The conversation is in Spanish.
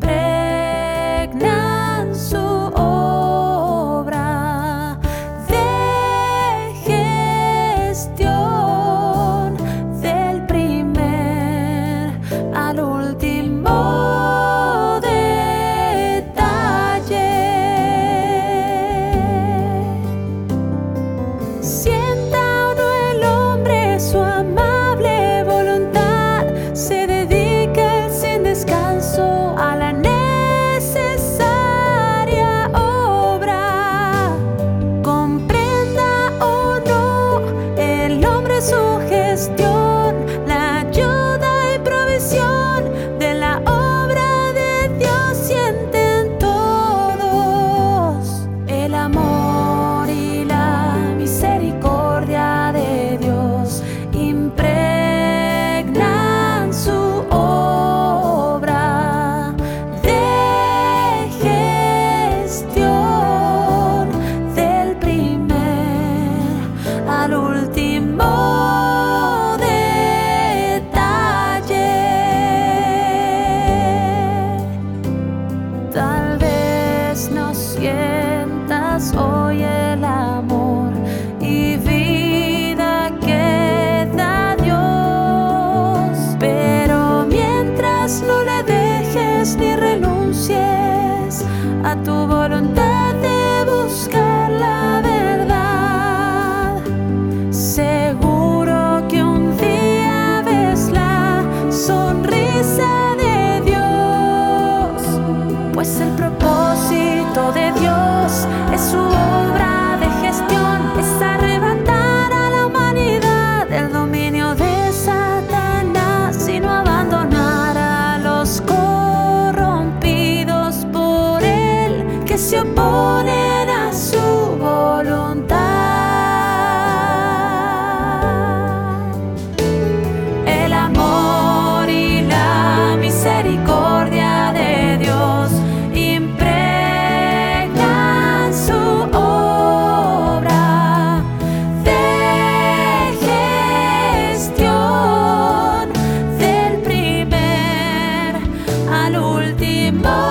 salvación de Dios impregnan su ni renuncies a tu voluntad de buscar la verdad. Seguro que un día ves la sonrisa de Dios, pues el propósito de Dios es su the most.